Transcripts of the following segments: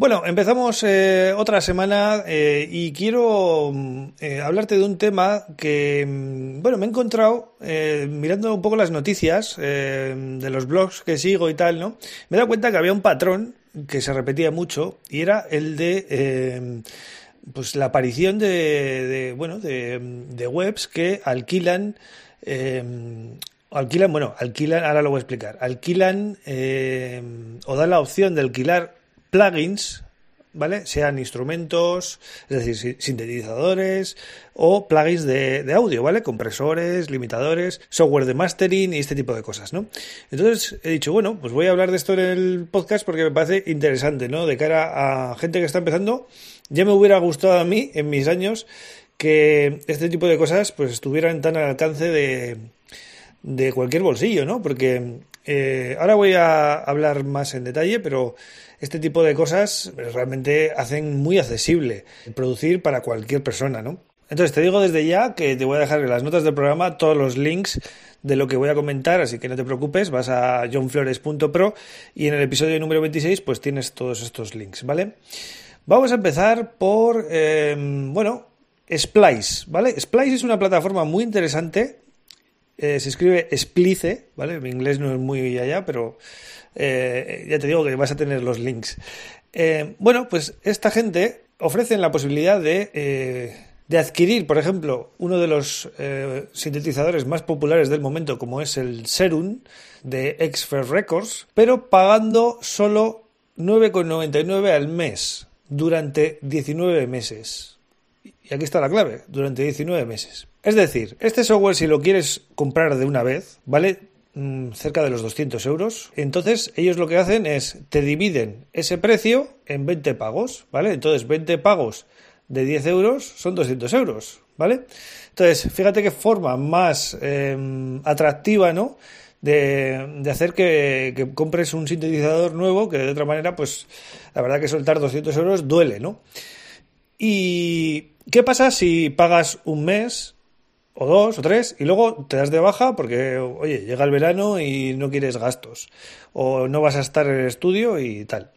Bueno, empezamos eh, otra semana eh, y quiero mm, eh, hablarte de un tema que, mm, bueno, me he encontrado mirando un poco las noticias de los blogs que sigo y tal, ¿no? Me he dado cuenta que había un patrón que se repetía mucho y era el de, pues, la aparición de, bueno, de, webs que alquilan alquilan, bueno, alquilan, ahora lo voy a explicar, alquilan o dan la opción de alquilar plugins, ¿vale? Sean instrumentos, es decir, sintetizadores o plugins de, audio, ¿vale? Compresores, limitadores, software de mastering y este tipo de cosas, ¿no? Entonces he dicho, bueno, pues voy a hablar de esto en el podcast porque me parece interesante, ¿no? De cara a gente que está empezando, ya me hubiera gustado a mí en mis años que este tipo de cosas pues estuvieran tan al alcance de, de cualquier bolsillo, ¿no? Porque eh, ahora voy a hablar más en detalle, pero este tipo de cosas realmente hacen muy accesible producir para cualquier persona, ¿no? Entonces te digo desde ya que te voy a dejar en las notas del programa todos los links de lo que voy a comentar, así que no te preocupes, vas a johnflores.pro y en el episodio número 26 pues tienes todos estos links, ¿vale? Vamos a empezar por, em, bueno, Splice, ¿vale? Splice es una plataforma muy interesante, eh, se escribe Splice, ¿vale? Mi inglés no es muy allá, pero eh, ya te digo que vas a tener los links. Eh, bueno, pues esta gente ofrece la posibilidad de, de adquirir, por ejemplo, uno de los sintetizadores más populares del momento, como es el Serum de Xfer Records, pero pagando solo 9,99 al mes durante 19 meses. Y aquí está la clave, durante 19 meses. Es decir, este software si lo quieres comprar de una vez, ¿vale? Mm, cerca de los 200 euros. Entonces, ellos lo que hacen es te dividen ese precio en 20 pagos, ¿vale? Entonces, 20 pagos de 10 euros son 200 euros, ¿vale? Entonces, fíjate qué forma más em, atractiva, ¿no? De, hacer que, que, compres un sintetizador nuevo que de otra manera, pues la verdad que soltar 200 euros duele, ¿no? ¿Y qué pasa si pagas un mes o dos o tres y luego te das de baja porque, oye, llega el verano y no quieres gastos o no vas a estar en el estudio y tal.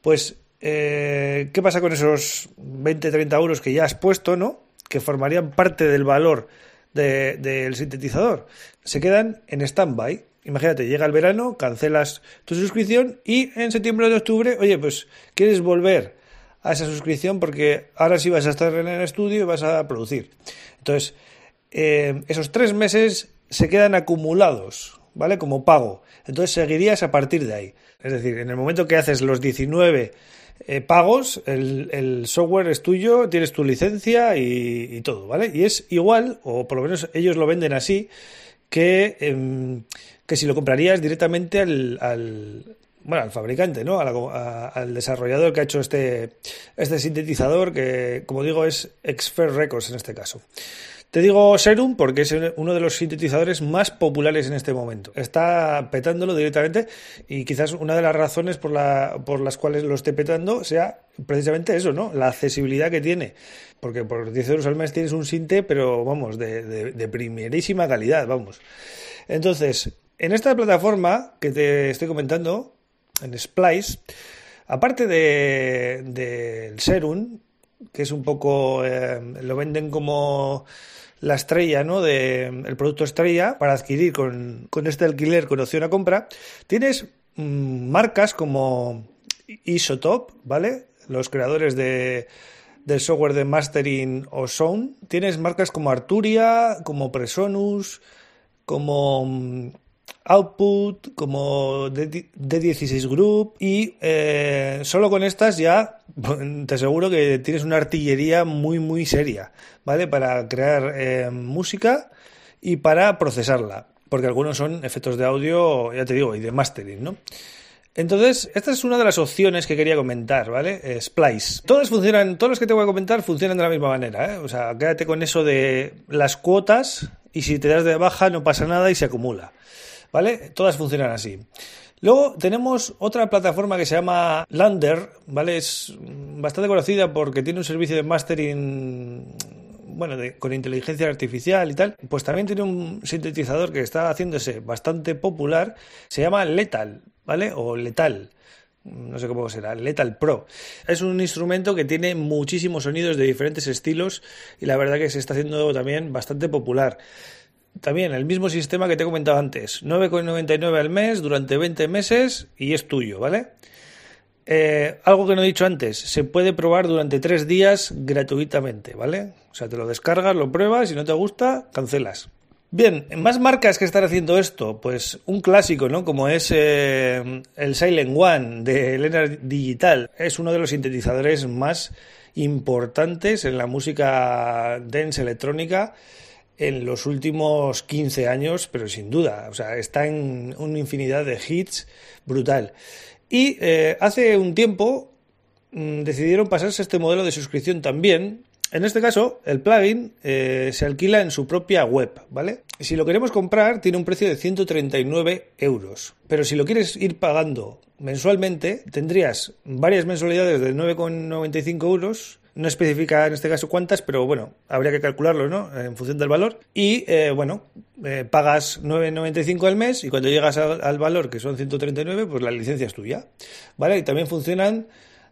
Pues, eh, ¿qué pasa con esos 20, 30 euros que ya has puesto, ¿no? Que formarían parte del valor del sintetizador. Se quedan en stand-by. Imagínate, llega el verano, cancelas tu suscripción y en septiembre o de octubre, oye, pues quieres volver a esa suscripción porque ahora sí vas a estar en el estudio y vas a producir. Entonces, eh, esos tres meses se quedan acumulados, ¿vale? Como pago. Entonces seguirías a partir de ahí. Es decir, en el momento que haces los 19 eh, pagos, el, software es tuyo, tienes tu licencia y, todo, ¿vale? Y es igual, o por lo menos ellos lo venden así, que, em, que si lo comprarías directamente al, al bueno, al fabricante, ¿no? al desarrollador que ha hecho este, este sintetizador, que como digo es Xfer Records en este caso. Te digo Serum porque es uno de los sintetizadores más populares en este momento. Está petándolo directamente y quizás una de las razones por, la, por las cuales lo esté petando sea precisamente eso, ¿no? La accesibilidad que tiene. Porque por 10 euros al mes tienes un sinte, pero vamos, de, de, primerísima calidad, vamos. Entonces, en esta plataforma que te estoy comentando, en Splice, aparte del de, Serum, que es un poco, eh, lo venden como la estrella, ¿no? De, el producto estrella para adquirir con, este alquiler con opción a compra, tienes mm, marcas como Isotop, ¿vale? Los creadores de, del software de mastering o sound. Tienes marcas como Arturia, como Presonus, como mm, Output, como D16 Group y eh, solo con estas ya te aseguro que tienes una artillería muy muy seria, ¿vale? Para crear eh, música y para procesarla, porque algunos son efectos de audio, ya te digo, y de mastering, ¿no? Entonces, esta es una de las opciones que quería comentar, ¿vale? Eh, Splice. Todas funcionan, todos los que te voy a comentar funcionan de la misma manera. O sea, quédate con eso de las cuotas y si te das de baja no pasa nada y se acumula. ¿Vale? Todas funcionan así. Luego tenemos otra plataforma que se llama Lander, ¿vale? Es bastante conocida porque tiene un servicio de mastering bueno, con inteligencia artificial y tal, pues también tiene un sintetizador que está haciéndose bastante popular, se llama Lethal, ¿vale? O Letal no sé cómo será, Lethal Pro. Es un instrumento que tiene muchísimos sonidos de diferentes estilos y la verdad que se está haciendo también bastante popular. También el mismo sistema que te he comentado antes, 9,99 al mes durante 20 meses y es tuyo, ¿vale? Eh, algo que no he dicho antes, se puede probar durante 3 días gratuitamente, ¿vale? O sea, te lo descargas, lo pruebas, si no te gusta, cancelas. Bien, más marcas que están haciendo esto, pues un clásico, ¿no? Como es eh, el Silent One de Elena Digital. Es uno de los sintetizadores más importantes en la música dance electrónica en los últimos 15 años, pero sin duda, o sea, está en una infinidad de hits brutal. Y eh, hace un tiempo mm, decidieron pasarse este modelo de suscripción también, en este caso, el plugin eh, se alquila en su propia web, ¿vale? Si lo queremos comprar, tiene un precio de 139 euros. Pero si lo quieres ir pagando mensualmente, tendrías varias mensualidades de 9,95 euros. No especifica en este caso cuántas, pero bueno, habría que calcularlo, ¿no? En función del valor. Y eh, bueno, eh, pagas 9,95 al mes y cuando llegas al, al valor, que son 139, pues la licencia es tuya, ¿vale? Y también funcionan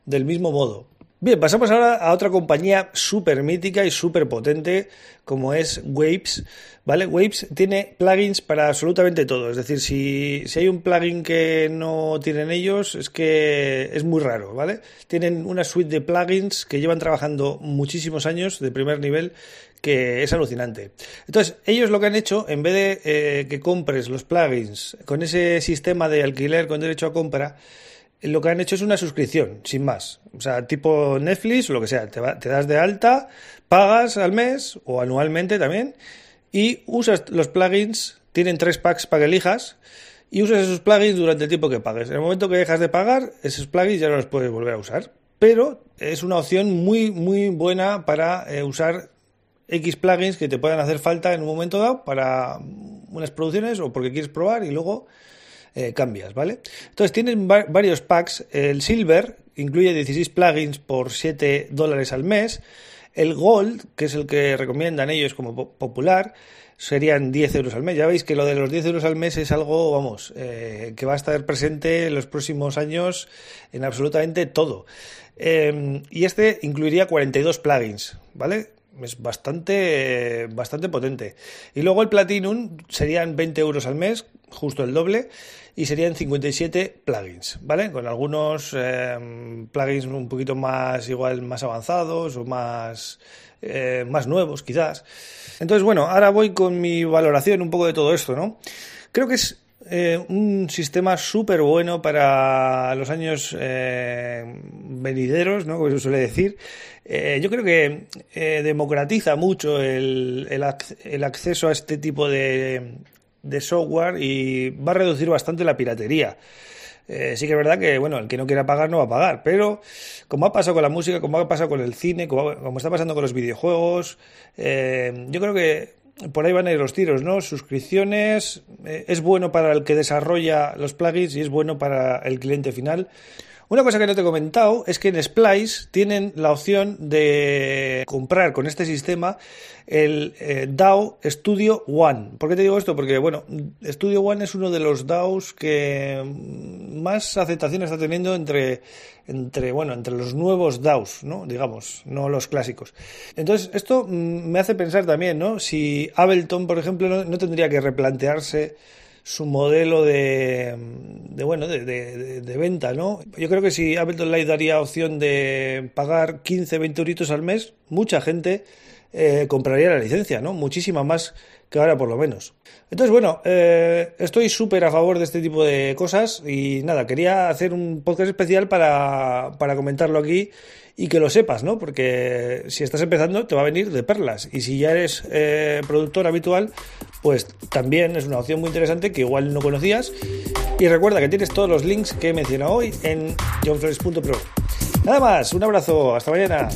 del mismo modo. Bien, pasamos ahora a otra compañía súper mítica y súper potente como es Waves. ¿Vale? Waves tiene plugins para absolutamente todo. Es decir, si, si, hay un plugin que no tienen ellos, es que es muy raro, ¿vale? Tienen una suite de plugins que llevan trabajando muchísimos años de primer nivel que es alucinante. Entonces, ellos lo que han hecho, en vez de eh, que compres los plugins con ese sistema de alquiler con derecho a compra, lo que han hecho es una suscripción, sin más. O sea, tipo Netflix o lo que sea. Te, te, das de alta, pagas al mes o anualmente también y usas los plugins. Tienen tres packs para que elijas y usas esos plugins durante el tiempo que pagues. En el momento que dejas de pagar, esos plugins ya no los puedes volver a usar. Pero es una opción muy, muy buena para eh, usar X plugins que te puedan hacer falta en un momento dado para unas producciones o porque quieres probar y luego eh, cambias, ¿vale? Entonces tienen varios packs. El Silver incluye 16 plugins por 7 dólares al mes. El Gold, que es el que recomiendan ellos como popular, serían 10 euros al mes. Ya veis que lo de los 10 euros al mes es algo, vamos, eh, que va a estar presente en los próximos años en absolutamente todo. Eh, y este incluiría 42 plugins, ¿vale? Es bastante, bastante potente. Y luego el Platinum serían 20 euros al mes, justo el doble, y serían 57 plugins, ¿vale? Con algunos eh, plugins un poquito más, igual, más avanzados o más, eh, más nuevos, quizás. Entonces, bueno, ahora voy con mi valoración un poco de todo esto, ¿no? Creo que es eh, un sistema súper bueno para los años eh, venideros, ¿no? Como se suele decir. Eh, yo creo que democratiza mucho el, el, el, acceso a este tipo de, de, software y va a reducir bastante la piratería. Sí que es verdad que, bueno, el que no quiera pagar no va a pagar, pero como ha pasado con la música, como ha pasado con el cine, como, como está pasando con los videojuegos, yo creo que por ahí van a ir los tiros, ¿no? Suscripciones, eh, es bueno para el que desarrolla los plugins y es bueno para el cliente final. Una cosa que no te he comentado es que en Splice tienen la opción de comprar con este sistema el eh, DAO Studio One. ¿Por qué te digo esto? Porque, bueno, Studio One es uno de los DAOs que más aceptación está teniendo entre, entre, bueno, entre los nuevos DAOs, ¿no? Digamos, no los clásicos. Entonces, esto mm, me hace pensar también, ¿no? Si Ableton, por ejemplo, no, no tendría que replantearse su modelo de, de bueno de, de, venta, ¿no? Yo creo que si Ableton Live daría opción de pagar 15, 20 euritos al mes, mucha gente eh, compraría la licencia, ¿no? Muchísima más que ahora por lo menos. Entonces, bueno, eh, estoy súper a favor de este tipo de cosas y nada, quería hacer un podcast especial para, para comentarlo aquí y que lo sepas, ¿no? Porque si estás empezando te va a venir de perlas y si ya eres eh, productor habitual, pues también es una opción muy interesante que igual no conocías. Y recuerda que tienes todos los links que he mencionado hoy en johnflores.pro. Nada más, un abrazo, hasta mañana.